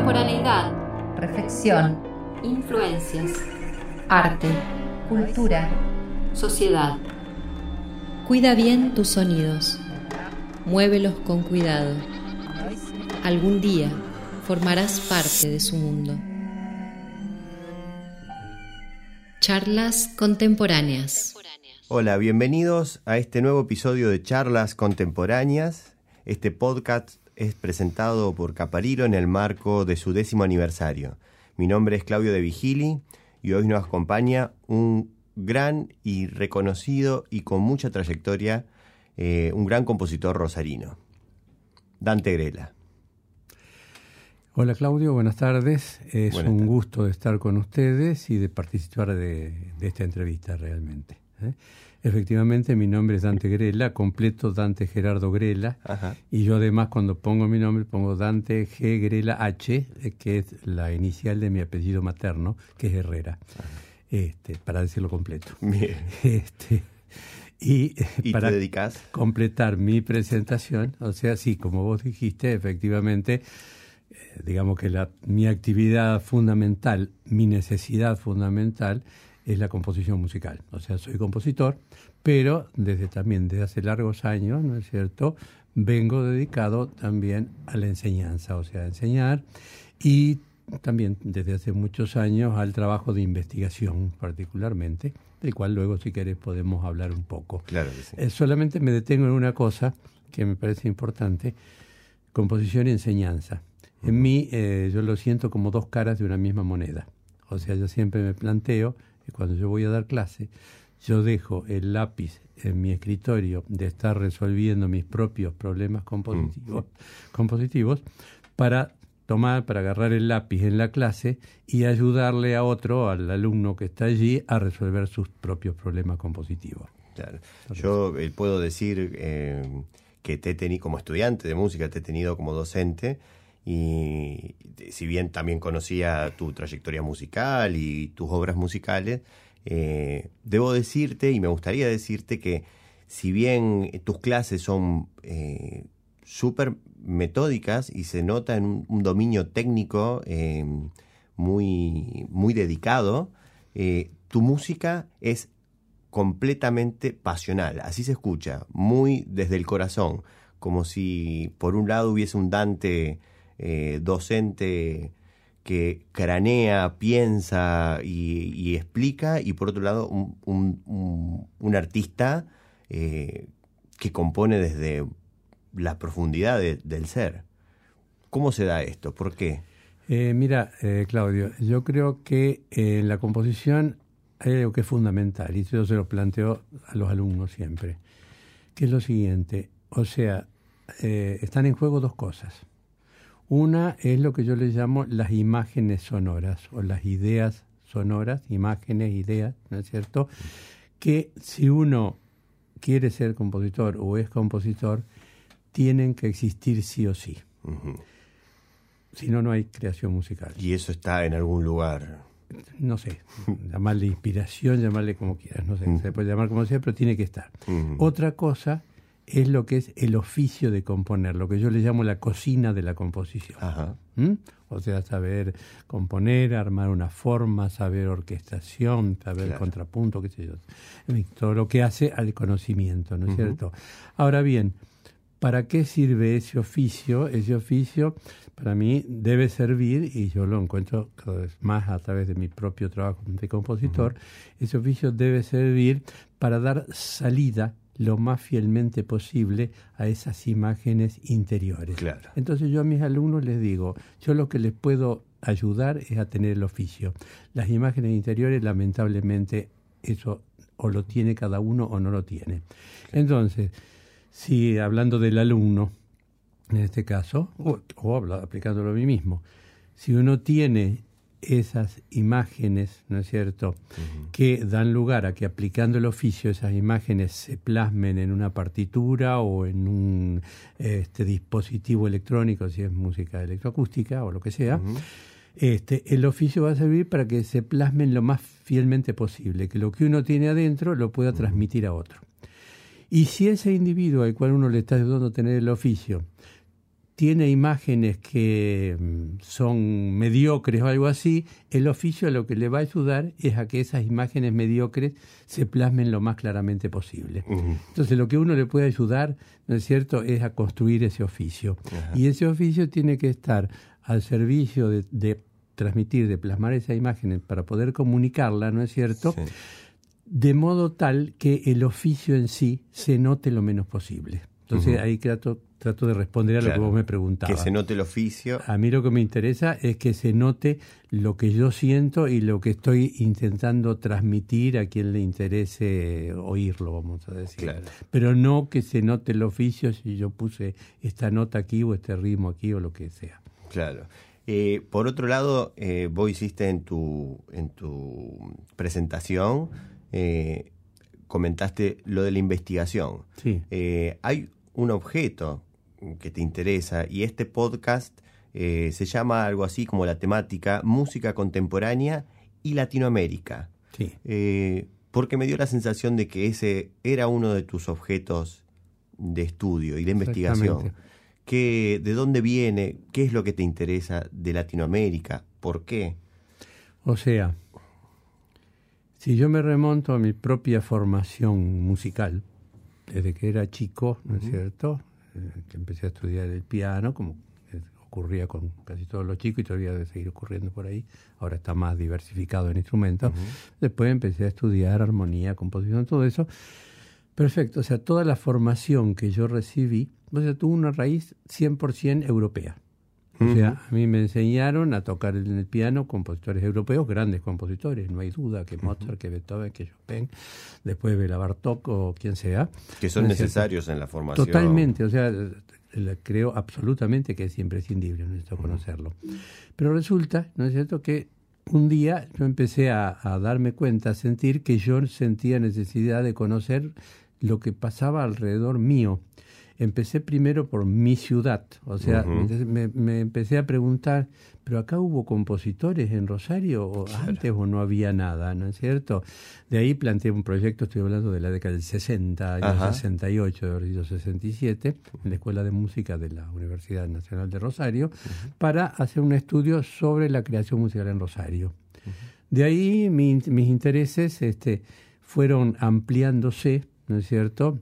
Contemporaneidad. Reflexión. Influencias. Arte. Cultura. Sociedad. Cuida bien tus sonidos. Muévelos con cuidado. Algún día formarás parte de su mundo. Charlas contemporáneas. Hola, bienvenidos a este nuevo episodio de Charlas Contemporáneas. Este podcast es presentado por Caparilo en el marco de su décimo aniversario. Mi nombre es Claudio de Vigili y hoy nos acompaña un gran y reconocido y con mucha trayectoria, eh, un gran compositor rosarino, Dante Grela. Hola Claudio, buenas tardes. Es un gusto de estar con ustedes y de participar de, esta entrevista realmente. ¿eh? Efectivamente, mi nombre es Dante Grela, completo Dante Gerardo Grela, y yo además cuando pongo mi nombre pongo Dante G. Grela H, eh, que es la inicial de mi apellido materno, que es Herrera, este, para decirlo completo. Bien. Este, y, para te completar mi presentación, o sea, sí, como vos dijiste, efectivamente, eh, digamos que la, mi actividad fundamental, mi necesidad fundamental, es la composición musical. O sea, soy compositor, pero desde también desde hace largos años, ¿no es cierto? Vengo dedicado también a la enseñanza, o sea, a enseñar y también desde hace muchos años al trabajo de investigación particularmente, del cual luego si querés podemos hablar un poco. Claro que sí. Eh, solamente me detengo en una cosa que me parece importante, composición y enseñanza. En mí eh, yo lo siento como dos caras de una misma moneda. O sea, yo siempre me planteo cuando yo voy a dar clase, yo dejo el lápiz en mi escritorio de estar resolviendo mis propios problemas compositivos, mm. compositivos para tomar, para agarrar el lápiz en la clase y ayudarle a otro, al alumno que está allí, a resolver sus propios problemas compositivos. Claro. Yo eh, puedo decir eh, que te he tenido como estudiante de música, te he tenido como docente, y si bien también conocía tu trayectoria musical y tus obras musicales, eh, debo decirte y me gustaría decirte que si bien tus clases son eh, súper metódicas y se nota en un, dominio técnico eh, muy, muy dedicado, tu música es completamente pasional, así se escucha, muy desde el corazón, como si por un lado hubiese un Dante eh, docente que cranea, piensa y, explica, y por otro lado un, artista eh, que compone desde la profundidad del ser. ¿Cómo se da esto? ¿Por qué? Eh, mira, Claudio, yo creo que en la composición hay algo que es fundamental, y yo se lo planteo a los alumnos siempre, que es lo siguiente, o sea, están en juego dos cosas. Una es lo que yo le llamo las imágenes sonoras o las ideas sonoras, imágenes, ideas, ¿no es cierto? Que si uno quiere ser compositor o es compositor, tienen que existir sí o sí. Si no, no hay creación musical. ¿Y eso está en algún lugar? No sé, llamarle inspiración, llamarle como quieras, no sé, se puede llamar como sea, pero tiene que estar. Otra cosa es lo que es el oficio de componer, lo que yo le llamo la cocina de la composición. ¿Mm? O sea, saber componer, armar una forma, saber orquestación, saber contrapunto, qué sé yo. Todo lo que hace al conocimiento, ¿no es cierto? Ahora bien, ¿para qué sirve ese oficio? Ese oficio para mí debe servir, y yo lo encuentro cada vez más a través de mi propio trabajo de compositor, ese oficio debe servir para dar salida lo más fielmente posible a esas imágenes interiores. Claro. Entonces yo a mis alumnos les digo, yo lo que les puedo ayudar es a tener el oficio. Las imágenes interiores, lamentablemente, eso o lo tiene cada uno o no lo tiene. Entonces, si hablando del alumno, en este caso, o, o aplicándolo a mí mismo, si uno tiene esas imágenes, ¿no es cierto?, que dan lugar a que aplicando el oficio esas imágenes se plasmen en una partitura o en un este, dispositivo electrónico, si es música electroacústica o lo que sea, este, el oficio va a servir para que se plasmen lo más fielmente posible, que lo que uno tiene adentro lo pueda transmitir a otro. Y si ese individuo al cual uno le está ayudando a tener el oficio tiene imágenes que mm, son mediocres o algo así, el oficio lo que le va a ayudar es a que esas imágenes mediocres se plasmen lo más claramente posible. Entonces lo que uno le puede ayudar, ¿no es cierto?, es a construir ese oficio. Y ese oficio tiene que estar al servicio de, transmitir, de plasmar esa imagen para poder comunicarla, ¿no es cierto? De modo tal que el oficio en sí se note lo menos posible. Entonces ahí trato, trato de responder a lo que vos me preguntabas. Que se note el oficio. A mí lo que me interesa es que se note lo que yo siento y lo que estoy intentando transmitir a quien le interese oírlo, vamos a decir. Pero no que se note el oficio si yo puse esta nota aquí o este ritmo aquí o lo que sea. Claro. Eh, por otro lado, eh, vos hiciste en tu, en tu presentación, eh, comentaste lo de la investigación. Sí. hay un objeto que te interesa y este podcast eh, se llama algo así como la temática música contemporánea y Latinoamérica. Sí. Eh, porque me dio la sensación de que ese era uno de tus objetos de estudio y de investigación. ¿Qué, ¿De dónde viene? ¿Qué es lo que te interesa de Latinoamérica? ¿Por qué? O sea, si yo me remonto a mi propia formación musical, desde que era chico, ¿no es cierto? Eh, que empecé a estudiar el piano, como ocurría con casi todos los chicos y todavía debe seguir ocurriendo por ahí. Ahora está más diversificado en instrumentos. Después empecé a estudiar armonía, composición, todo eso. Perfecto, o sea, toda la formación que yo recibí, o sea, tuvo una raíz 100% europea. O sea, a mí me enseñaron a tocar en el piano compositores europeos, grandes compositores, no hay duda, que Mozart, que Beethoven, que Chopin, después Bela Bartok o quien sea. Que son necesarios en la formación. Totalmente, o sea, creo absolutamente que es imprescindible, necesito conocerlo. Pero resulta, ¿no es cierto?, que un día yo empecé a, a darme cuenta, a sentir que yo sentía necesidad de conocer lo que pasaba alrededor mío empecé primero por mi ciudad, o sea, me, empecé a preguntar, pero acá hubo compositores en Rosario o antes o no había nada, ¿no es cierto? De ahí planteé un proyecto, estoy hablando de la década del 60, años 68, de 67, en la Escuela de Música de la Universidad Nacional de Rosario, para hacer un estudio sobre la creación musical en Rosario. De ahí mis intereses este, fueron ampliándose, ¿no es cierto?,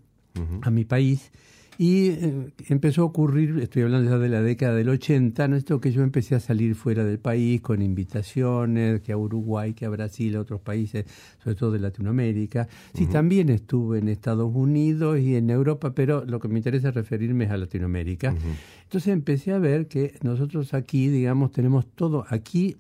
a mi país y eh, empezó a ocurrir, estoy hablando ya de la década del 80, ¿no? esto que yo empecé a salir fuera del país con invitaciones, que a Uruguay, que a Brasil, a otros países, sobre todo de Latinoamérica. Sí, también estuve en Estados Unidos y en Europa, pero lo que me interesa referirme es a Latinoamérica. Entonces empecé a ver que nosotros aquí, digamos, tenemos todo aquí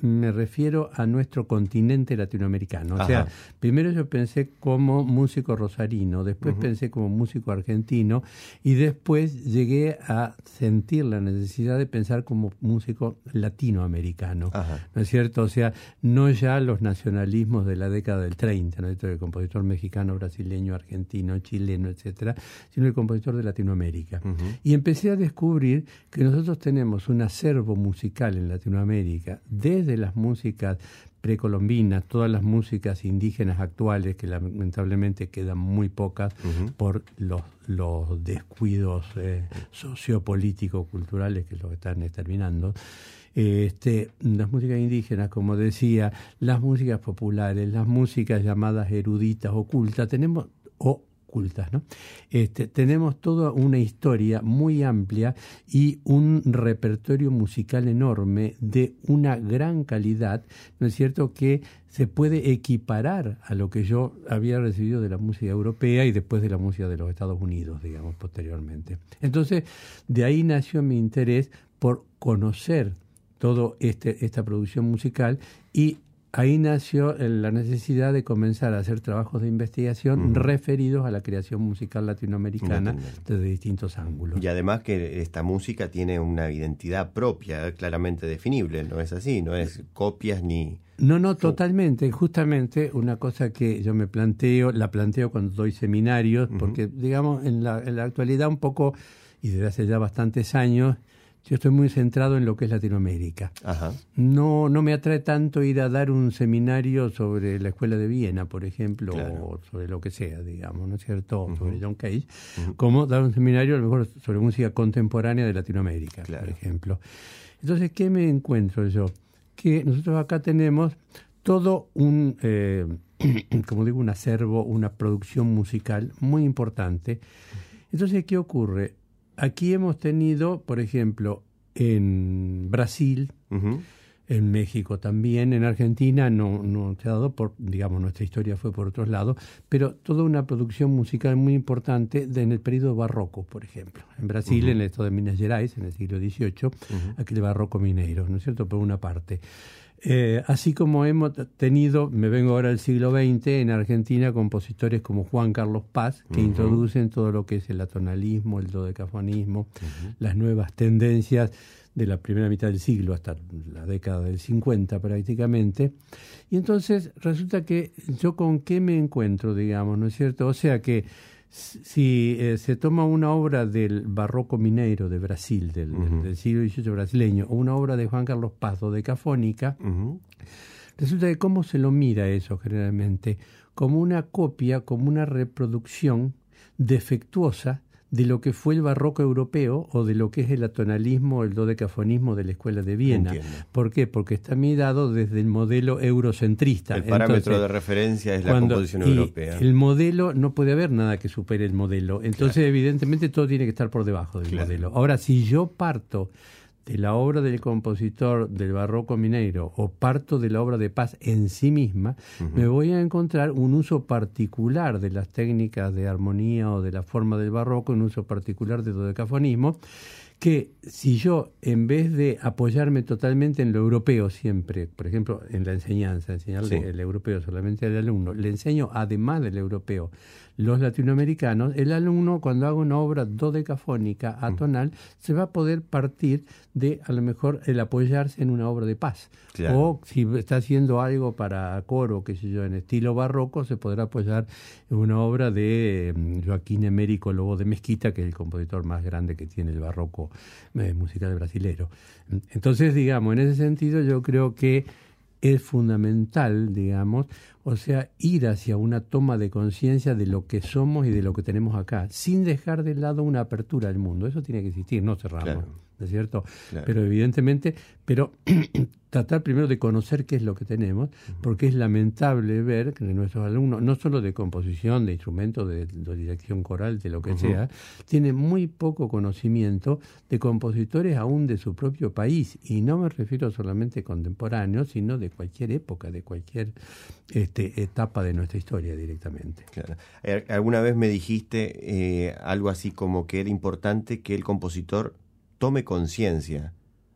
me refiero a nuestro continente latinoamericano. O sea, primero yo pensé como músico rosarino, después pensé como músico argentino y después llegué a sentir la necesidad de pensar como músico latinoamericano. ¿No es cierto? O sea, no ya los nacionalismos de la década del 30, ¿no es cierto? El compositor mexicano, brasileño, argentino, chileno, etcétera, sino el compositor de Latinoamérica. Y empecé a descubrir que nosotros tenemos un acervo musical en Latinoamérica desde de las músicas precolombinas, todas las músicas indígenas actuales, que lamentablemente quedan muy pocas por los, los descuidos eh, sociopolíticos, culturales que lo están terminando. Este, las músicas indígenas, como decía, las músicas populares, las músicas llamadas eruditas, ocultas, tenemos, o ocultas. ¿no? Este, tenemos toda una historia muy amplia y un repertorio musical enorme de una gran calidad, ¿no es cierto?, que se puede equiparar a lo que yo había recibido de la música europea y después de la música de los Estados Unidos, digamos, posteriormente. Entonces, de ahí nació mi interés por conocer toda este, esta producción musical y ahí nació la necesidad de comenzar a hacer trabajos de investigación referidos a la creación musical latinoamericana desde distintos ángulos. Y además que esta música tiene una identidad propia, claramente definible, ¿no es así? No es copias ni... No, no, totalmente. Justamente una cosa que yo me planteo, la planteo cuando doy seminarios, porque digamos en la, en la actualidad un poco, y desde hace ya bastantes años, yo estoy muy centrado en lo que es Latinoamérica. Ajá. No, no me atrae tanto ir a dar un seminario sobre la escuela de Viena, por ejemplo, Claro. o sobre lo que sea, digamos, ¿no es cierto? Sobre John Cage, como dar un seminario a lo mejor sobre música contemporánea de Latinoamérica, Claro. por ejemplo. Entonces, ¿qué me encuentro yo? Que nosotros acá tenemos todo un, eh, como digo, un acervo, una producción musical muy importante. Entonces, ¿qué ocurre? Aquí hemos tenido, por ejemplo, en Brasil, en México también, en Argentina no, no se ha dado por, digamos, nuestra historia fue por otros lados, pero toda una producción musical muy importante de- en el periodo barroco, por ejemplo. En Brasil, en el estado de Minas Gerais, en el siglo XVIII, aquel barroco mineiro, ¿no es cierto?, por una parte. Eh, así como hemos tenido, me vengo ahora al siglo XX, en Argentina, compositores como Juan Carlos Paz, que introducen todo lo que es el atonalismo, el dodecafonismo, las nuevas tendencias de la primera mitad del siglo hasta la década del 50 prácticamente. Y entonces resulta que yo con qué me encuentro, digamos, ¿no es cierto? O sea que si eh, se toma una obra del barroco mineiro de Brasil, del, siglo XVIII brasileño, o una obra de Juan Carlos Paz, decafónica, Ujú. Resulta que cómo se lo mira eso generalmente, como una copia, como una reproducción defectuosa de lo que fue el barroco europeo o de lo que es el atonalismo, el dodecafonismo de la escuela de Viena. Entiendo. ¿Por qué? Porque está mirado desde el modelo eurocentrista. El parámetro Entonces, de referencia es la composición europea. El modelo, no puede haber nada que supere el modelo. Entonces, evidentemente, todo tiene que estar por debajo del Claro. modelo. Ahora, si yo parto de la obra del compositor del barroco mineiro o parto de la obra de paz en sí misma, me voy a encontrar un uso particular de las técnicas de armonía o de la forma del barroco, un uso particular de dodecafonismo, que si yo, en vez de apoyarme totalmente en lo europeo siempre, por ejemplo, en la enseñanza, enseñarle Sí. el europeo solamente al alumno, le enseño además del europeo los latinoamericanos, el alumno cuando haga una obra dodecafónica, atonal, se va a poder partir de a lo mejor el apoyarse en una obra de paz. Claro. O si está haciendo algo para coro, qué sé yo, en estilo barroco, se podrá apoyar en una obra de mm, Joaquín Emérico Lobo de Mezquita, que es el compositor más grande que tiene el barroco eh, brasilero. Entonces, digamos, en ese sentido yo creo que es fundamental, digamos, o sea, ir hacia una toma de conciencia de lo que somos y de lo que tenemos acá, sin dejar de lado una apertura al mundo. Eso tiene que existir, no cerramos, Claro. ¿No es cierto? Claro. Pero evidentemente, pero tratar primero de conocer qué es lo que tenemos, porque es lamentable ver que nuestros alumnos, no solo de composición, de instrumentos, de, de dirección coral, de lo que sea, tienen muy poco conocimiento de compositores aún de su propio país. Y no me refiero solamente contemporáneos, sino de cualquier época, de cualquier este, etapa de nuestra historia directamente. Claro. Eh, Alguna vez me dijiste eh, algo así como que era importante que el compositor tome conciencia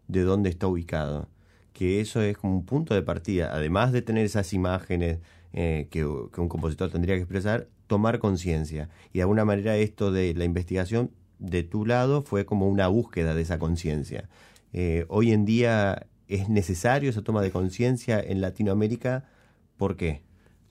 de dónde está ubicado, que eso es como un punto de partida, además de tener esas imágenes eh, que, un compositor tendría que expresar, tomar conciencia. Y de alguna manera esto de la investigación de tu lado fue como una búsqueda de esa conciencia. Eh, hoy en día es necesario esa toma de conciencia en Latinoamérica, ¿por qué?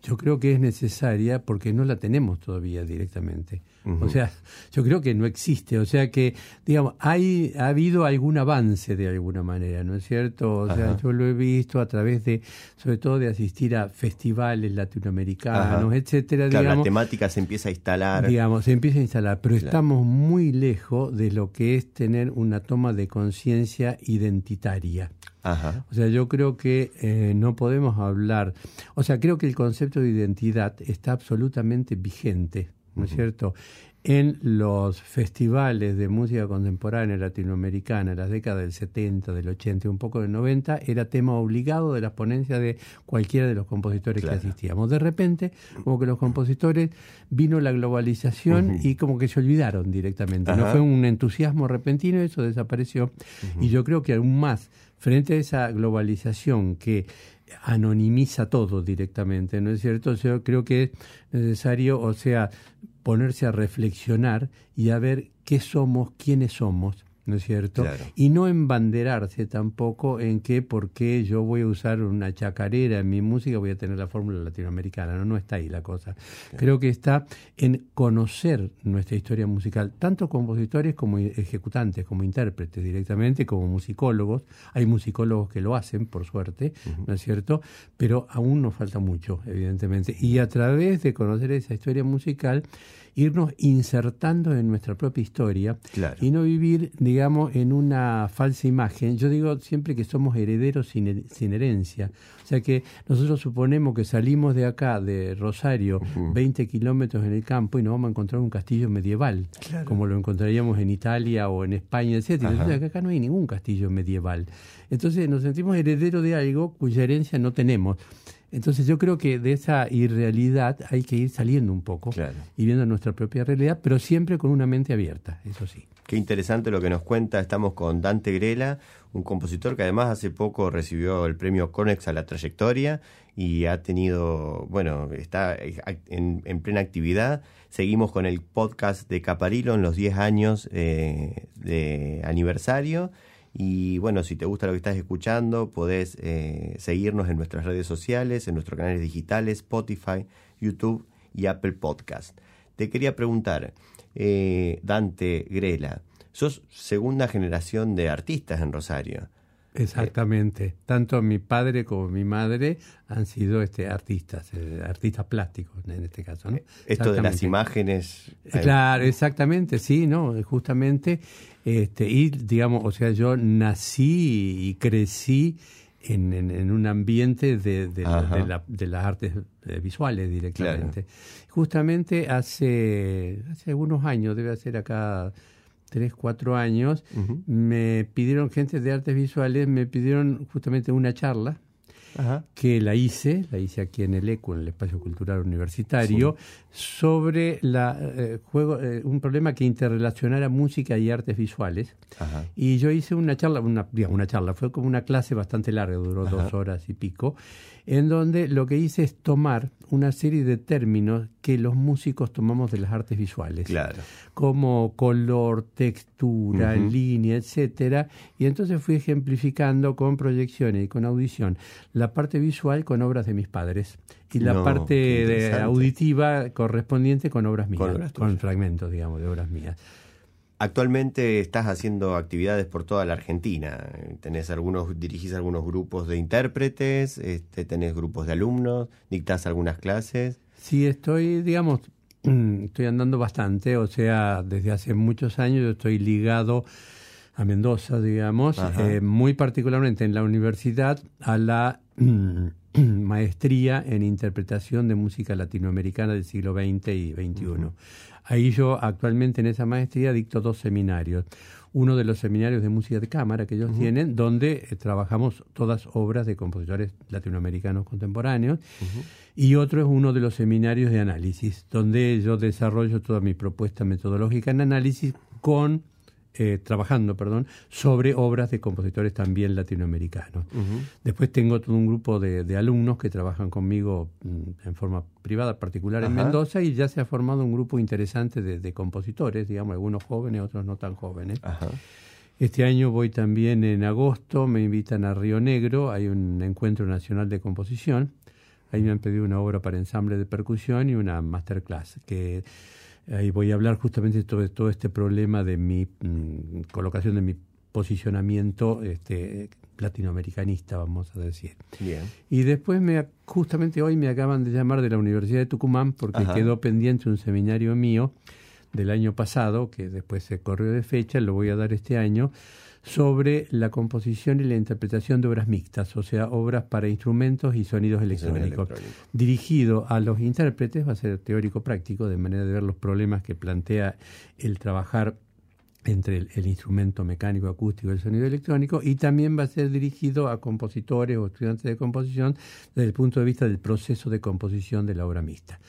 Yo creo que es necesaria porque no la tenemos todavía directamente. O sea, yo creo que no existe. O sea que, digamos, hay, ha habido algún avance de alguna manera, ¿no es cierto? O sea, yo lo he visto a través de, sobre todo de asistir a festivales latinoamericanos, Ajá. etcétera, Claro, la digamos. temática se empieza a instalar. Digamos, se empieza a instalar, pero Claro. estamos muy lejos de lo que es tener una toma de conciencia identitaria. Ajá. O sea, yo creo que eh, no podemos hablar, o sea, creo que el concepto de identidad está absolutamente vigente, ¿no es cierto? En los festivales de música contemporánea latinoamericana, en las décadas del 70, del 80 y un poco del 90, era tema obligado de las ponencias de cualquiera de los compositores Claro. que asistíamos. De repente, como que los compositores vino la globalización y como que se olvidaron directamente. No fue un entusiasmo repentino, eso desapareció. Y yo creo que aún más, frente a esa globalización que anonimiza todo directamente, ¿no es cierto? Yo creo que es necesario, o sea, ponerse a reflexionar y a ver qué somos, quiénes somos ¿no es cierto? Claro. Y no embanderarse tampoco en que porque yo voy a usar una chacarera en mi música voy a tener la fórmula latinoamericana, no, no está ahí la cosa. Creo que está en conocer nuestra historia musical, tanto compositores como ejecutantes, como intérpretes directamente, como musicólogos. Hay musicólogos que lo hacen, por suerte, ¿no es cierto? Pero aún nos falta mucho, evidentemente. Y a través de conocer esa historia musical, irnos insertando en nuestra propia historia Claro. y no vivir, digamos, en una falsa imagen. Yo digo siempre que somos herederos sin, sin herencia. O sea que nosotros suponemos que salimos de acá, de Rosario, 20 kilómetros en el campo y nos vamos a encontrar un castillo medieval, como lo encontraríamos en Italia o en España, etc. Entonces acá, acá no hay ningún castillo medieval. Entonces nos sentimos herederos de algo cuya herencia no tenemos. Entonces yo creo que de esa irrealidad hay que ir saliendo un poco Claro. y viendo nuestra propia realidad, pero siempre con una mente abierta, eso sí. Qué interesante lo que nos cuenta. Estamos con Dante Grela, un compositor que además hace poco recibió el premio Conex a la trayectoria y ha tenido, bueno, está en, en plena actividad. Seguimos con el podcast de Caparilo en los 10 años eh, de aniversario. Y bueno, si te gusta lo que estás escuchando, podés eh, seguirnos en nuestras redes sociales, en nuestros canales digitales, Spotify, YouTube y Apple Podcast. Te quería preguntar, eh, Dante Grela, sos segunda generación de artistas en Rosario. Exactamente. Tanto mi padre como mi madre han sido este artistas, eh, artistas plásticos en este caso, ¿no? Esto de las imágenes. Eh, Claro, exactamente, sí, ¿no? Justamente, este, y digamos, o sea, yo nací y crecí en, en- en un ambiente de, de, la- Ajá. de la- de las artes eh, visuales directamente. Justamente hace, hace algunos años, debe ser acá tres, cuatro años, Ujú. me pidieron gente de artes visuales, me pidieron justamente una charla Ajá. que la hice, la hice aquí en el ECU, en el Espacio Cultural Universitario, sobre la, eh, juego, eh, un problema que interrelacionara música y artes visuales. Ajá. Y yo hice una charla, una, digamos, una charla, fue como una clase bastante larga, duró dos horas y pico, en donde lo que hice es tomar una serie de términos que los músicos tomamos de las artes visuales. Claro. como color, textura, línea, etcétera, y entonces fui ejemplificando con proyecciones y con audición la parte visual con obras de mis padres y la No, parte de auditiva correspondiente con obras mías, Con con, fragmentos, digamos, de obras mías. Actualmente estás haciendo actividades por toda la Argentina. Tenés algunos, dirigís algunos grupos de intérpretes, este, tenés grupos de alumnos, dictás algunas clases. Sí, estoy, digamos, estoy andando bastante, o sea, desde hace muchos años yo estoy ligado a Mendoza, digamos, eh, muy particularmente en la universidad a la maestría en interpretación de música latinoamericana del siglo XX y XXI. Ahí yo actualmente en esa maestría dicto dos seminarios. Uno de los seminarios de música de cámara que ellos tienen, donde eh, trabajamos todas obras de compositores latinoamericanos contemporáneos, y otro es uno de los seminarios de análisis, donde yo desarrollo toda mi propuesta metodológica en análisis con eh, trabajando, perdón, sobre obras de compositores también latinoamericanos. Después tengo todo un grupo de, de alumnos que trabajan conmigo mm, en forma privada, particular en Ajá. Mendoza, y ya se ha formado un grupo interesante de, de compositores, digamos, algunos jóvenes, otros no tan jóvenes. Ajá. Este año voy también en agosto, me invitan a Río Negro, hay un encuentro nacional de composición. Ahí me han pedido una obra para ensamble de percusión y una masterclass, que ahí voy a hablar justamente sobre todo este problema de mi mm, colocación, de mi posicionamiento este, latinoamericanista, vamos a decir. Bien. Y después, me, justamente hoy me acaban de llamar de la Universidad de Tucumán porque Ajá. quedó pendiente un seminario mío del año pasado, que después se corrió de fecha, lo voy a dar este año, sobre la composición y la interpretación de obras mixtas, o sea, obras para instrumentos y sonidos electrónicos. electrónico. Dirigido a los intérpretes, va a ser teórico-práctico, de manera de ver los problemas que plantea el trabajar entre el, el instrumento mecánico, acústico y el sonido electrónico, y también va a ser dirigido a compositores o estudiantes de composición desde el punto de vista del proceso de composición de la obra mixta.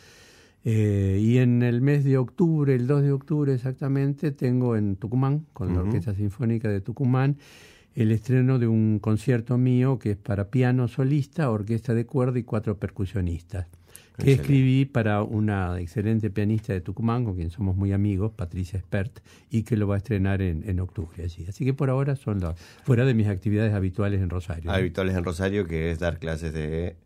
Eh, y en el mes de octubre, el 2 de octubre exactamente, tengo en Tucumán, con la. Orquesta Sinfónica de Tucumán, el estreno de un concierto mío que es para piano solista, orquesta de cuerda y cuatro percusionistas, que escribí para una excelente pianista de Tucumán, con quien somos muy amigos, Patricia Spert, y que lo va a estrenar en, en octubre allí. Así que por ahora son las, fuera de mis actividades habituales en Rosario. Habituales en Rosario, que es dar clases de,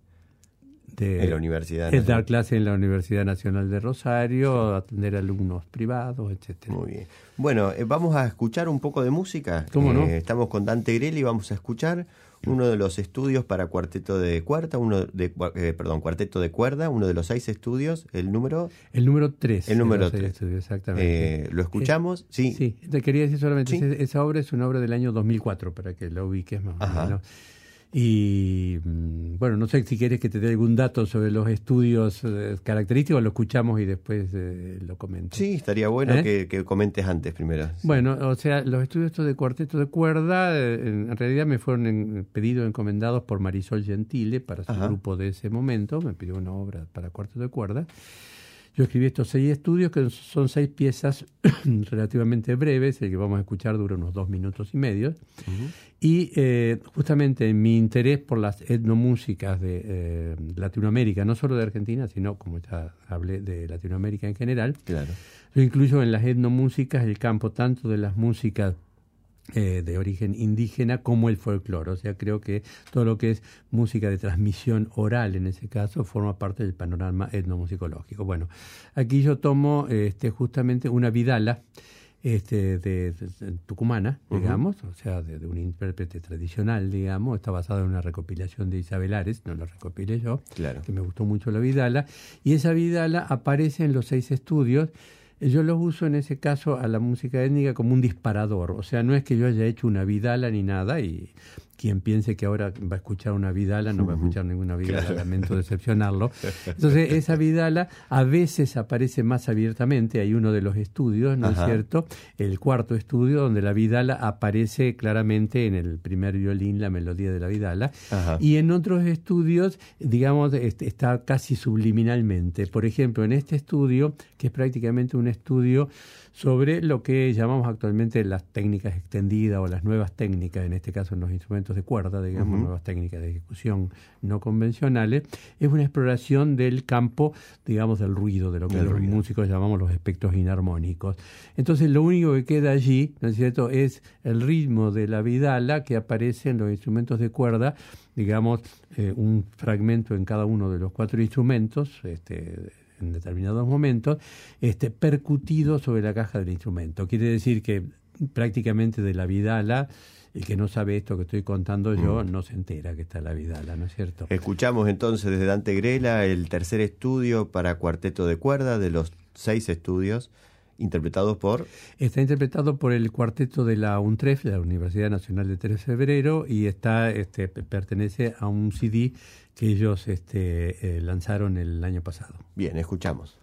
De- en la Universidad. dar Nacional. clase en la Universidad Nacional de Rosario, atender alumnos privados, etcétera. Muy bien. Bueno, eh, vamos a escuchar un poco de música. ¿Cómo no? Eh, Estamos con Dante Grelli y vamos a escuchar uno de los estudios para cuarteto de cuarta, uno de eh, perdón, cuarteto de cuerda, uno de los seis estudios, el número El número 3. El número tres. Exactamente. eh, lo escuchamos, sí. Sí, te quería decir solamente, Sí. esa obra es una obra del año 2004, para que la ubiques más o menos. Y mm, bueno, no sé si quieres que te dé algún dato sobre los estudios eh, característicos, lo escuchamos y después eh, lo comento. Sí, estaría bueno ¿Eh? que, que comentes antes primero. Bueno, o sea, los estudios estos de cuarteto de cuerda, eh, en, en realidad me fueron en- pedidos, encomendados por Marisol Gentile para su Ajá. grupo de ese momento, me pidió una obra para cuarteto de cuerda. Yo escribí estos seis estudios, que son seis piezas relativamente breves, el que vamos a escuchar dura unos dos minutos y medio. Y eh, justamente mi interés por las etnomúsicas de eh, Latinoamérica, no solo de Argentina, sino como ya hablé de Latinoamérica en general, Claro. yo incluyo en las etnomúsicas el campo tanto de las músicas eh, de origen indígena como el folclore. O sea, creo que todo lo que es música de transmisión oral en ese caso forma parte del panorama etnomusicológico. Bueno, aquí yo tomo este, justamente una vidala este, de, tucumana, digamos, o sea, de, de un intérprete tradicional, digamos, está basada en una recopilación de Isabel Ares, no la recopilé yo, Claro. que me gustó mucho la Vidala, y esa Vidala aparece en los seis estudios. Yo los uso en ese caso a la música étnica como un disparador, o sea, no es que yo haya hecho una Vidala ni nada, y quien piense que ahora va a escuchar una Vidala no va a escuchar ninguna Vidala, lamento decepcionarlo. Entonces, esa Vidala a veces aparece más abiertamente, hay uno de los estudios, ¿no Ajá. es cierto? El cuarto estudio, donde la Vidala aparece claramente en el primer violín, la melodía de la Vidala, Ajá. y en otros estudios, digamos, este, está casi subliminalmente. Por ejemplo, en este estudio, que es prácticamente un estudio sobre lo que llamamos actualmente las técnicas extendidas o las nuevas técnicas, en este caso en los instrumentos de cuerda, digamos, nuevas técnicas de ejecución no convencionales, es una exploración del campo, digamos, del ruido, de lo que los ruido. músicos llamamos los espectros inarmónicos. Entonces, lo único que queda allí, ¿no es cierto?, es el ritmo de la vidala que aparece en los instrumentos de cuerda, digamos, eh, un fragmento en cada uno de los cuatro instrumentos, este, en determinados momentos, este, percutido sobre la caja del instrumento. Quiere decir que prácticamente de la vidala, el que no sabe esto que estoy contando yo, no se entera que está la vidala, ¿no es cierto? Escuchamos entonces desde Dante Grela el tercer estudio para cuarteto de cuerda de los seis estudios interpretados por Está interpretado por el cuarteto de la UNTREF, la Universidad Nacional de 3 de Febrero, y está, este, pertenece a un CD que ellos este, eh, lanzaron el año pasado. Bien, escuchamos.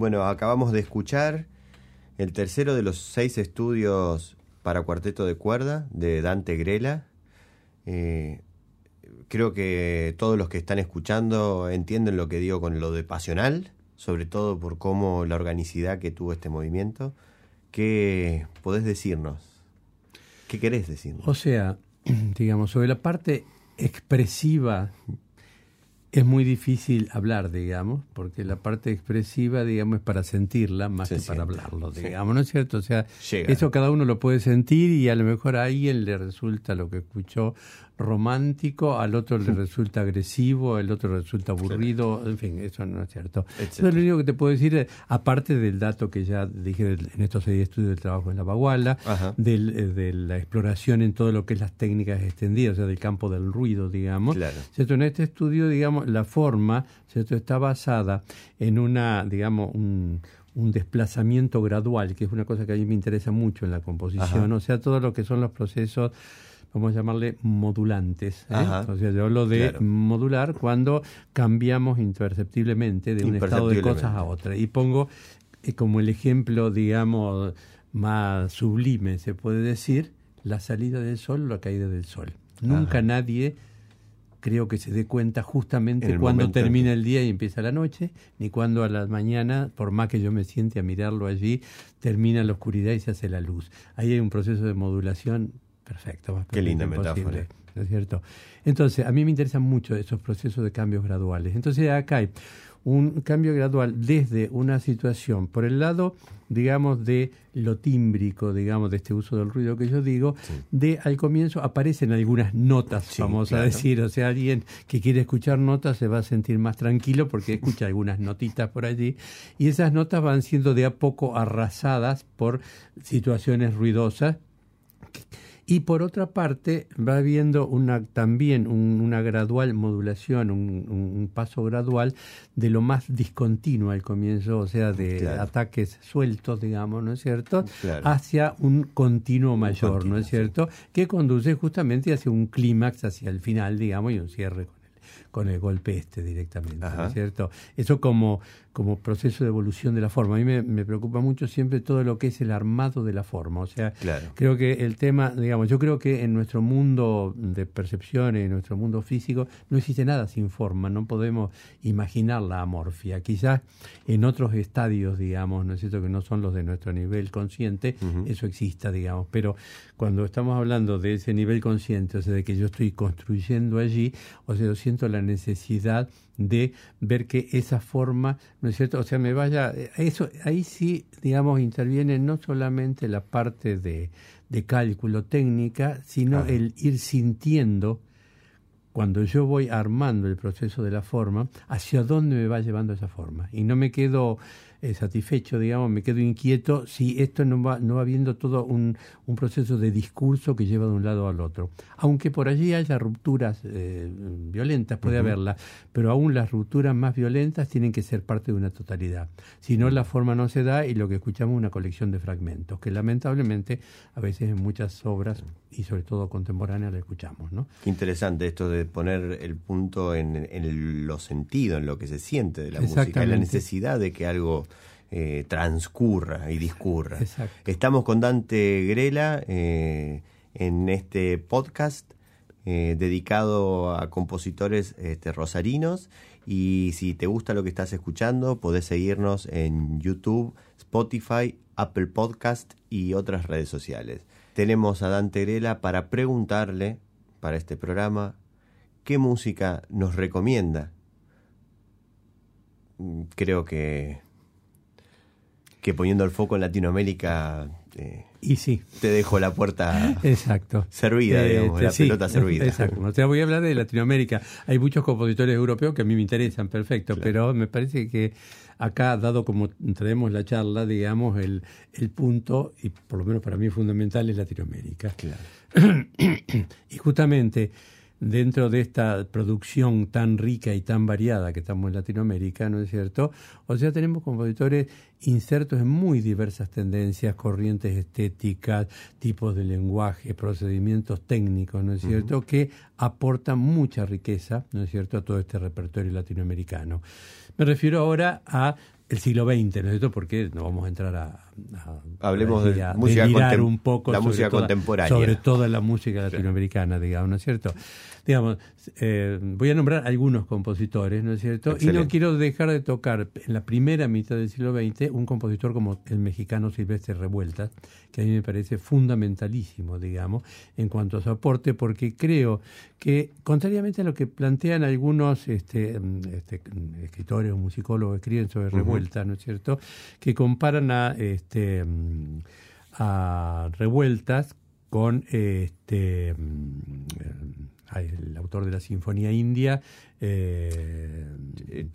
Bueno, acabamos de escuchar el tercero de los seis estudios para cuarteto de cuerda de Dante Grela. Eh, creo que todos los que están escuchando entienden lo que digo con lo de pasional, sobre todo por cómo la organicidad que tuvo este movimiento. ¿Qué podés decirnos? ¿Qué querés decirnos? O sea, digamos, sobre la parte expresiva es muy difícil hablar, digamos, porque la parte expresiva, digamos, es para sentirla más que para hablarlo, digamos, ¿no es cierto? O sea, eso cada uno lo puede sentir y a lo mejor a alguien le resulta lo que escuchó romántico, al otro le resulta agresivo, al otro le resulta aburrido, en fin, eso no es cierto. Eso es lo único que te puedo decir, aparte del dato que ya dije en estos seis estudios del trabajo en la Baguala, del, eh, de la exploración en todo lo que es las técnicas extendidas, o sea, del campo del ruido, digamos. ¿cierto? En este estudio, digamos, la forma ¿cierto? está basada en una, digamos, un, un desplazamiento gradual, que es una cosa que a mí me interesa mucho en la composición, o sea, todo lo que son los procesos vamos a llamarle modulantes. ¿eh? O sea, yo hablo de modular cuando cambiamos imperceptiblemente de un estado de cosas a otra. Y pongo eh, como el ejemplo, digamos, más sublime, se puede decir, la salida del sol o la caída del sol. Nunca nadie creo que se dé cuenta justamente cuando termina el día y empieza la noche, ni cuando a la mañana, por más que yo me siente a mirarlo allí, termina la oscuridad y se hace la luz. Ahí hay un proceso de modulación perfecto. Más Qué linda metáfora. ¿no es cierto? Entonces, a mí me interesan mucho esos procesos de cambios graduales. Entonces, acá hay un cambio gradual desde una situación, por el lado, digamos, de lo tímbrico, digamos, de este uso del ruido que yo digo, de al comienzo aparecen algunas notas, vamos a decir, o sea, alguien que quiere escuchar notas se va a sentir más tranquilo porque escucha algunas notitas por allí, y esas notas van siendo de a poco arrasadas por situaciones ruidosas y por otra parte, va habiendo una, también una gradual modulación, un, paso gradual de lo más discontinuo al comienzo, o sea, de ataques sueltos, digamos, ¿no es cierto?, hacia un continuo mayor, ¿no es cierto?, que conduce justamente hacia un clímax, hacia el final, digamos, y un cierre con el golpe este directamente, ¿no es cierto? Eso como, como proceso de evolución de la forma. A mí me, preocupa mucho siempre todo lo que es el armado de la forma. O sea, creo que el tema, digamos, yo creo que en nuestro mundo de percepciones, en nuestro mundo físico, no existe nada sin forma. No podemos imaginar la amorfia. Quizás en otros estadios, digamos, ¿no es cierto?, que no son los de nuestro nivel consciente, eso exista, digamos. Pero cuando estamos hablando de ese nivel consciente, o sea, de que yo estoy construyendo allí, o sea, yo siento la necesidad de ver que esa forma, ¿no es cierto? O sea, me vaya, eso, ahí sí, digamos, interviene no solamente la parte de, de cálculo técnica, sino el ir sintiendo cuando yo voy armando el proceso de la forma, hacia dónde me va llevando esa forma. Y no me quedo eh, satisfecho, digamos, me quedo inquieto si esto no va, no va viendo todo un, un, proceso de discurso que lleva de un lado al otro. Aunque por allí haya rupturas eh, violentas, puede haberlas, pero aún las rupturas más violentas tienen que ser parte de una totalidad. Si no, la forma no se da y lo que escuchamos es una colección de fragmentos, que lamentablemente a veces en muchas obras y sobre todo contemporáneas la escuchamos. ¿no? interesante esto de poner el punto en, en lo sentido, en lo que se siente de la música, en la necesidad de que algo eh, transcurra y discurra. Estamos con Dante Grela eh, en este podcast eh, dedicado a compositores este, rosarinos y si te gusta lo que estás escuchando podés seguirnos en YouTube, Spotify, Apple Podcast y otras redes sociales. Tenemos a Dante Grela para preguntarle para este programa qué música nos recomienda. Mm, creo que que poniendo el foco en Latinoamérica eh, y sí. te dejo la puerta exacto. servida, eh, digamos, la pelota servida. Exacto. O sea, voy a hablar de Latinoamérica. Hay muchos compositores europeos que a mí me interesan, perfecto, pero me parece que acá, dado como traemos la charla, digamos, el, el punto, y por lo menos para mí fundamental, es Latinoamérica. Claro. y justamente dentro de esta producción tan rica y tan variada que estamos en Latinoamérica, ¿no es cierto? O sea, tenemos compositores insertos en muy diversas tendencias, corrientes estéticas, tipos de lenguaje, procedimientos técnicos, ¿no es cierto?, que aportan mucha riqueza, ¿no es cierto?, a todo este repertorio latinoamericano. Me refiero ahora a el siglo XX, ¿no es cierto? Porque no vamos a entrar a, a- Hablemos a- de a música delirar contem- un poco la sobre música toda- contemporánea. sobre toda la música latinoamericana, digamos, ¿no es cierto? Digamos, eh, voy a nombrar algunos compositores, ¿no es cierto? Y no quiero dejar de tocar en la primera mitad del siglo XX un compositor como el mexicano Silvestre Revueltas, que a mí me parece fundamentalísimo, digamos, en cuanto a su aporte, porque creo que, contrariamente a lo que plantean algunos este, mm, este, mm, escritores o musicólogos que escriben sobre revueltas, ¿no es cierto?, que comparan a, este, mm, a revueltas con este mm, el autor de la Sinfonía India, eh,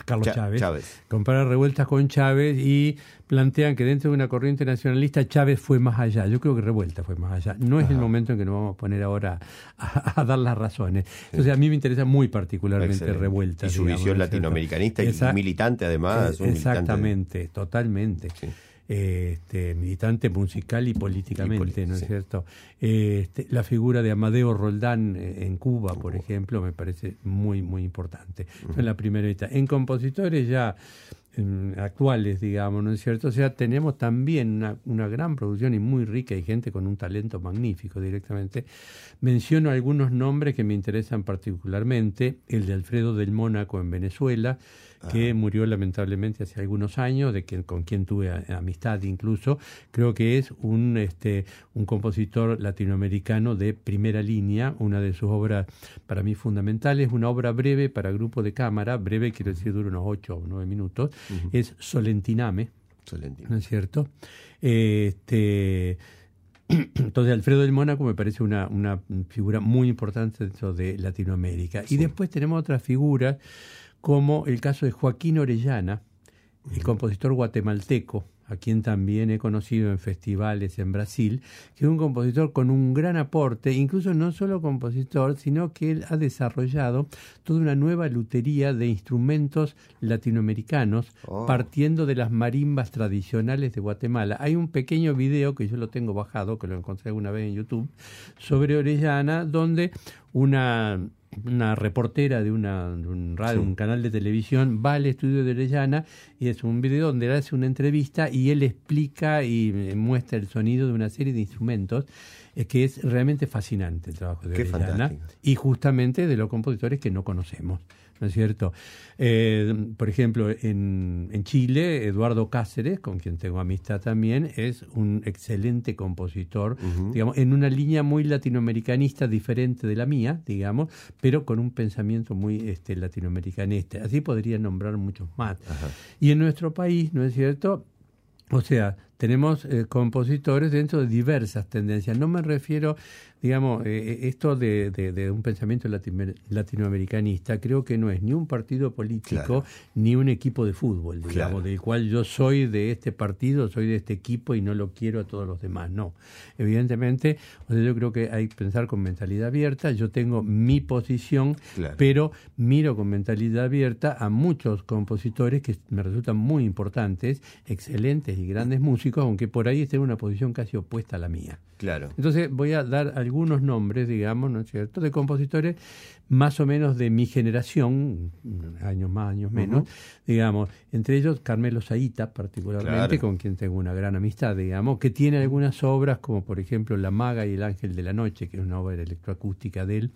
Carlos Chávez, Chávez. compara revueltas con Chávez y plantean que dentro de una corriente nacionalista Chávez fue más allá. Yo creo que revuelta fue más allá. No es el momento en que nos vamos a poner ahora a, a dar las razones. Entonces a mí me interesa muy particularmente Excelente. revueltas. Y su digamos, visión latinoamericanista y militante además. un militante- Exactamente, totalmente. Sí. Este, militante musical y políticamente, Y ¿no es sí. cierto? Este, la figura de Amadeo Roldán eh, en Cuba, por ejemplo, me parece muy, muy importante. En la primera. En compositores ya em, actuales, digamos, ¿no es cierto? O sea, tenemos también una, una gran producción y muy rica y gente con un talento magnífico directamente. Menciono algunos nombres que me interesan particularmente, el de Alfredo del Mónaco en Venezuela, que murió lamentablemente hace algunos años, de quien, con quien tuve amistad incluso. Creo que es un, este, un compositor latinoamericano de primera línea, una de sus obras para mí fundamentales, una obra breve para grupo de cámara, breve quiero decir dura unos 8 o 9 minutos, es Solentiname. Solentino. ¿no es cierto? Este, entonces, Alfredo del Mónaco me parece una, una figura muy importante dentro de Latinoamérica. Y después tenemos otras figuras, como el caso de Joaquín Orellana, el compositor guatemalteco, a quien también he conocido en festivales en Brasil, que es un compositor con un gran aporte, incluso no solo compositor, sino que él ha desarrollado toda una nueva lutería de instrumentos latinoamericanos, Oh. partiendo de las marimbas tradicionales de Guatemala. Hay un pequeño video que yo lo tengo bajado, que lo encontré alguna vez en YouTube, sobre Orellana, donde una una reportera de, una, de un radio, un canal de televisión, va al estudio de Orellana y es un video donde él hace una entrevista y él explica y eh, muestra el sonido de una serie de instrumentos eh, que es realmente fascinante el trabajo de Qué Orellana fantástico. y justamente de los compositores que no conocemos. ¿No es cierto? Eh, por ejemplo, en, en Chile, Eduardo Cáceres, con quien tengo amistad también, es un excelente compositor, digamos, en una línea muy latinoamericanista, diferente de la mía, digamos, pero con un pensamiento muy este, latinoamericanista. Así podría nombrar muchos más. Y en nuestro país, ¿no es cierto? O sea, tenemos eh, compositores dentro de diversas tendencias. No me refiero, digamos, eh, esto de, de- de un pensamiento latino- latinoamericanista, creo que no es ni un partido político Claro. ni un equipo de fútbol, digamos, Claro. del cual yo soy de este partido, soy de este equipo y no lo quiero a todos los demás. No, evidentemente, o sea, yo creo que hay que pensar con mentalidad abierta. Yo tengo mi posición, Claro. pero miro con mentalidad abierta a muchos compositores que me resultan muy importantes, excelentes y grandes músicos, aunque por ahí estén en una posición casi opuesta a la mía. Claro. Entonces voy a dar algunos nombres, digamos, ¿no es cierto?, de compositores más o menos de mi generación, años más, años menos, digamos, entre ellos Carmelo Saíta, particularmente, Claro. con quien tengo una gran amistad, digamos, que tiene algunas obras como por ejemplo La Maga y el Ángel de la Noche, que es una obra electroacústica de él,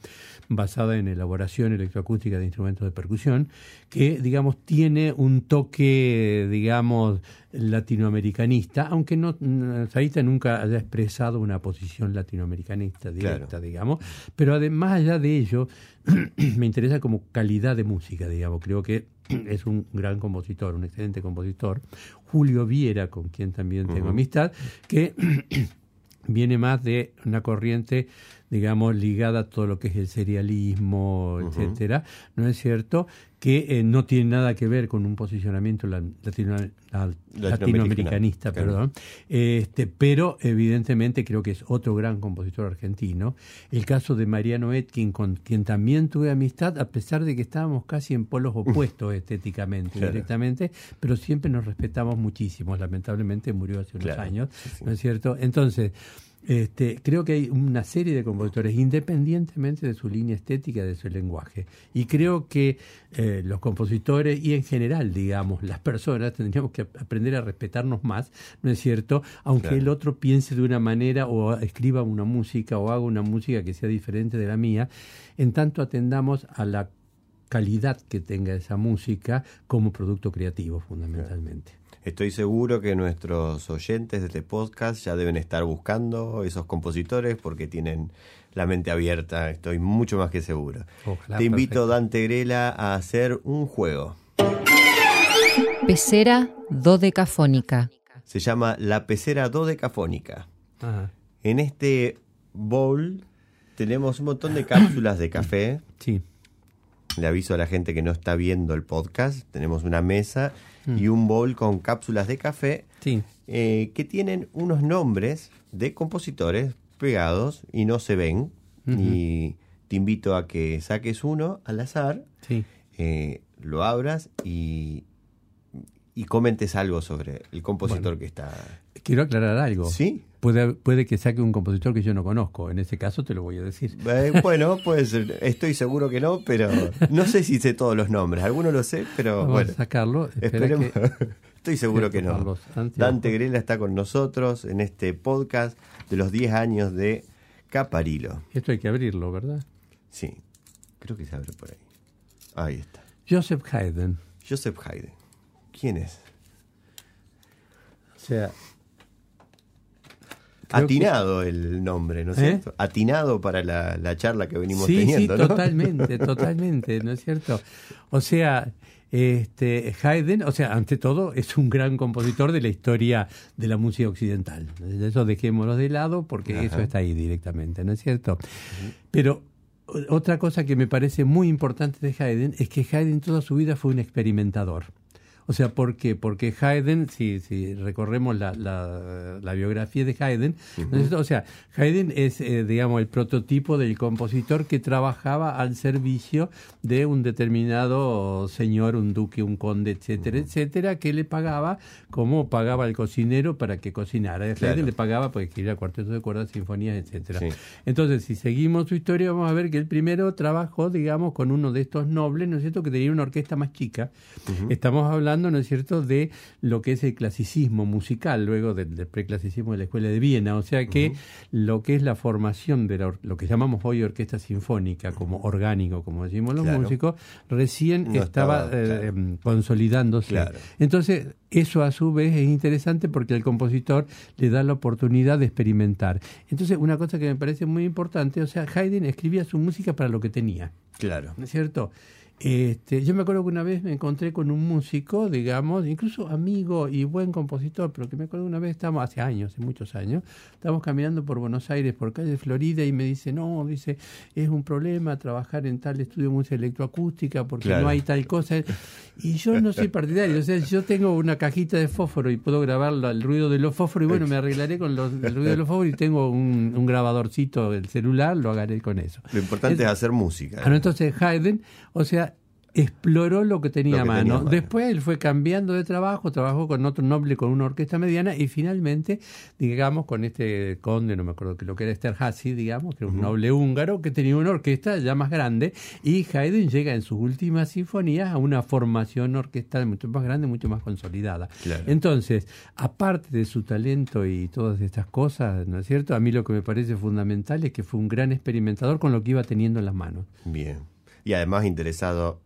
basada en elaboración electroacústica de instrumentos de percusión, que digamos tiene un toque, digamos, latinoamericanista, aunque no Saíta nunca haya expresado una posición latinoamericanista directa, Claro. digamos, pero además allá de ello, me interesa como calidad de música, digamos, creo que es un gran compositor, un excelente compositor. Julio Viera, con quien también tengo amistad, que viene más de una corriente, digamos, ligada a todo lo que es el serialismo, etcétera, ¿no es cierto? Que eh, no tiene nada que ver con un posicionamiento la- latino- la- latinoamericanista, claro. perdón. Este, pero evidentemente creo que es otro gran compositor argentino. El caso de Mariano Etkin, con quien también tuve amistad, a pesar de que estábamos casi en polos opuestos estéticamente, Claro. directamente, pero siempre nos respetamos muchísimo. Lamentablemente murió hace unos Claro, años, sí, sí. ¿no es cierto? Entonces, Este, creo que hay una serie de compositores, independientemente de su línea estética, de su lenguaje. Y creo que eh, los compositores y en general, digamos, las personas tendríamos que aprender a respetarnos más, ¿no es cierto? Aunque Claro. el otro piense de una manera o escriba una música o haga una música que sea diferente de la mía, en tanto atendamos a la calidad que tenga esa música como producto creativo, fundamentalmente. Estoy seguro que nuestros oyentes de este podcast ya deben estar buscando esos compositores porque tienen la mente abierta, estoy mucho más que seguro. Ojalá, Te invito, perfecto. Dante Grela, a hacer un juego. Pecera dodecafónica. Se llama La Pecera Dodecafónica. Ajá. En este bowl tenemos un montón de cápsulas de café. Sí. Le aviso a la gente que no está viendo el podcast. Tenemos una mesa Mm. y un bowl con cápsulas de café Sí. eh, que tienen unos nombres de compositores pegados y no se ven. Y te invito a que saques uno al azar, Sí. eh, lo abras y, y comentes algo sobre el compositor Bueno. que está. Quiero aclarar algo. ¿Sí? Puede, puede que saque un compositor que yo no conozco. En ese caso te lo voy a decir. Eh, bueno, pues estoy seguro que no, pero no sé si sé todos los nombres. Algunos lo sé, pero Vamos bueno. a sacarlo. Esperemos. que- Estoy seguro que no. Dante Grela está con nosotros en este podcast de los 10 años de Caparilo. Esto hay que abrirlo, ¿verdad? Sí, creo que se abre por ahí. Ahí está. Joseph Haydn. Joseph Haydn. ¿Quién es? O sea. Creo que- Atinado el nombre, ¿no es ¿Eh? cierto? Atinado para la, la charla que venimos sí, teniendo, sí, ¿no? totalmente, totalmente, ¿no es cierto? O sea, este Haydn, o sea, ante todo, es un gran compositor de la historia de la música occidental. Eso dejémoslo de lado porque Ajá. eso está ahí directamente, ¿no es cierto? Pero otra cosa que me parece muy importante de Haydn es que Haydn toda su vida fue un experimentador. O sea, ¿por qué? Porque Haydn, si, si recorremos la, la- la biografía de Haydn, ¿no es cierto? o sea, Haydn es, eh, digamos, el prototipo del compositor que trabajaba al servicio de un determinado señor, un duque, un conde, etcétera, etcétera, que le pagaba como pagaba el cocinero para que cocinara. Claro. Haydn le pagaba para escribir cuartetos de cuerdas, sinfonías, etcétera. Sí. Entonces, si seguimos su historia, vamos a ver que el primero trabajó, digamos, con uno de estos nobles, ¿no es cierto?, que tenía una orquesta más chica. Estamos hablando, ¿no es cierto?, de lo que es el clasicismo musical, luego del, del preclasicismo de la Escuela de Viena. O sea que lo que es la formación de la lo que llamamos hoy orquesta sinfónica, como orgánico, como decimos los Claro. músicos, recién No estaba, estaba, eh, claro. em, consolidándose. Claro. Entonces, eso a su vez es interesante porque al compositor le da la oportunidad de experimentar. Entonces, una cosa que me parece muy importante, o sea, Haydn escribía su música para lo que tenía, Claro. ¿no es cierto? Este, yo me acuerdo que una vez me encontré con un músico, digamos, incluso amigo y buen compositor, pero que me acuerdo una vez, estábamos hace años, hace muchos años, estábamos caminando por Buenos Aires, por calle Florida, y me dice, no, dice, es un problema trabajar en tal estudio de música electroacústica porque Claro. no hay tal cosa. Y yo no soy partidario, o sea, yo tengo una cajita de fósforo y puedo grabar el ruido de los fósforos, y bueno, me arreglaré con los, el ruido de los fósforos y tengo un, un grabadorcito del celular, lo haré con eso. Lo importante Es- es, hacer música. Bueno, entonces Haydn, o sea, exploró lo que tenía Lo a mano. tenía. Después él fue cambiando de trabajo, trabajó con otro noble con una orquesta mediana y finalmente, digamos, con este conde, no me acuerdo que lo que era Esterhazy, digamos, que era un noble húngaro que tenía una orquesta ya más grande y Haydn llega en sus últimas sinfonías a una formación orquestal mucho más grande, mucho más consolidada. Claro. Entonces, aparte de su talento y todas estas cosas, ¿no es cierto? A mí lo que me parece fundamental es que fue un gran experimentador con lo que iba teniendo en las manos. Bien. Y además interesado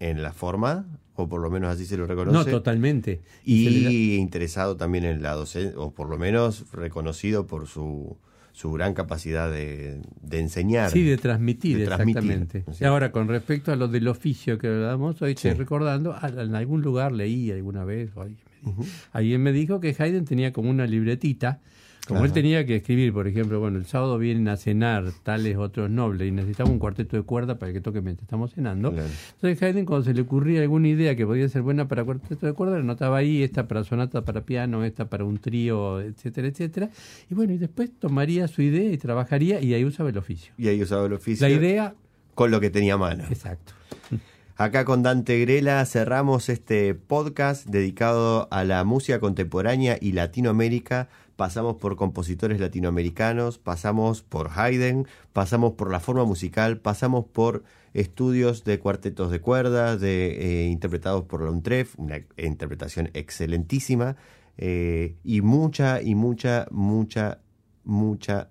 en la forma, o por lo menos así se lo reconoce. No, totalmente. le da- Y interesado también en la docencia, o por lo menos reconocido por su, su gran capacidad de, de enseñar. Sí, de transmitir, de transmitir, exactamente. ¿no es Y ahora, con respecto a lo del oficio que hablamos, hoy estoy Sí. recordando, a- en algún lugar leí alguna vez, o alguien me dijo, alguien me dijo que Haydn tenía como una libretita, como él tenía que escribir, por ejemplo, bueno, el sábado vienen a cenar tales otros nobles y necesitaba un cuarteto de cuerda para que toque mientras estamos cenando. Claro. Entonces Haydn, cuando se le ocurría alguna idea que podía ser buena para cuarteto de cuerda, la anotaba ahí, esta para sonata para piano, esta para un trío, etcétera, etcétera. Y bueno, y después tomaría su idea y trabajaría y ahí usaba el oficio. Y ahí usaba el oficio La idea, con lo que tenía a mano. exacto. Acá con Dante Grela cerramos este podcast dedicado a la música contemporánea y Latinoamérica. Pasamos por compositores latinoamericanos, pasamos por Haydn, pasamos por la forma musical, pasamos por estudios de cuartetos de cuerdas de, eh, interpretados por Lontreff, una interpretación excelentísima, eh, y mucha, y mucha, mucha, mucha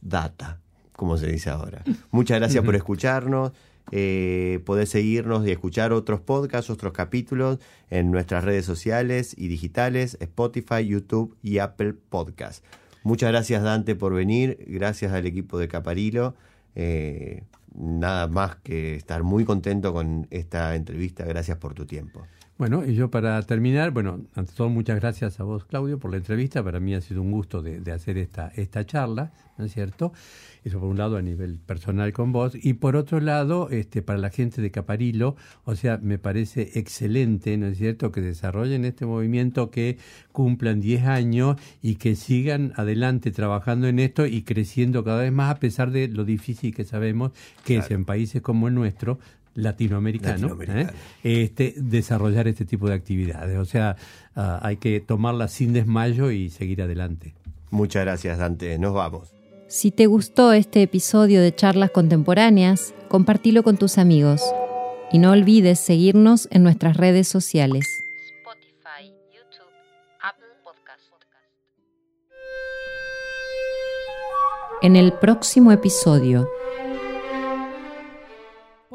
data, como se dice ahora. Muchas gracias por escucharnos. Eh, podés seguirnos y escuchar otros podcasts, otros capítulos en nuestras redes sociales y digitales, Spotify, YouTube y Apple Podcast. Muchas gracias Dante por venir, gracias al equipo de Caparilo. Eh, nada más que estar muy contento con esta entrevista. Gracias por tu tiempo. Bueno, y yo para terminar, bueno, ante todo muchas gracias a vos, Claudio, por la entrevista. Para mí ha sido un gusto de, de, hacer esta, esta charla, ¿no es cierto? Eso por un lado a nivel personal con vos. Y por otro lado, este, para la gente de Caparilo, o sea, me parece excelente, ¿no es cierto?, que desarrollen este movimiento, que cumplan 10 años y que sigan adelante trabajando en esto y creciendo cada vez más, a pesar de lo difícil que sabemos que claro. es en países como el nuestro latinoamericano, Latinoamericano. ¿eh? este, desarrollar este tipo de actividades. O sea, uh, hay que tomarla sin desmayo y seguir adelante. Muchas gracias, Dante. Nos vamos. Si te gustó este episodio de Charlas Contemporáneas, compartilo con tus amigos. Y no olvides seguirnos en nuestras redes sociales. Spotify, YouTube, Apple Podcast. En el próximo episodio.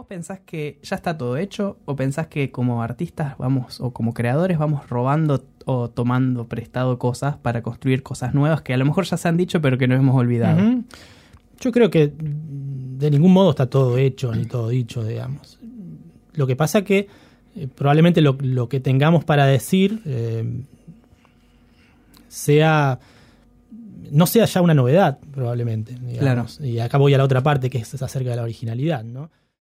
¿Vos pensás que ya está todo hecho? ¿O pensás que como artistas vamos, o como creadores, vamos robando o tomando prestado cosas para construir cosas nuevas que a lo mejor ya se han dicho pero que no hemos olvidado? Uh -huh. Yo creo que de ningún modo está todo hecho ni todo dicho, digamos. Lo que pasa que eh, probablemente lo, lo, que tengamos para decir eh, sea no sea ya una novedad, probablemente. Digamos. Claro. Y acá voy a la otra parte que es acerca de la originalidad, ¿no?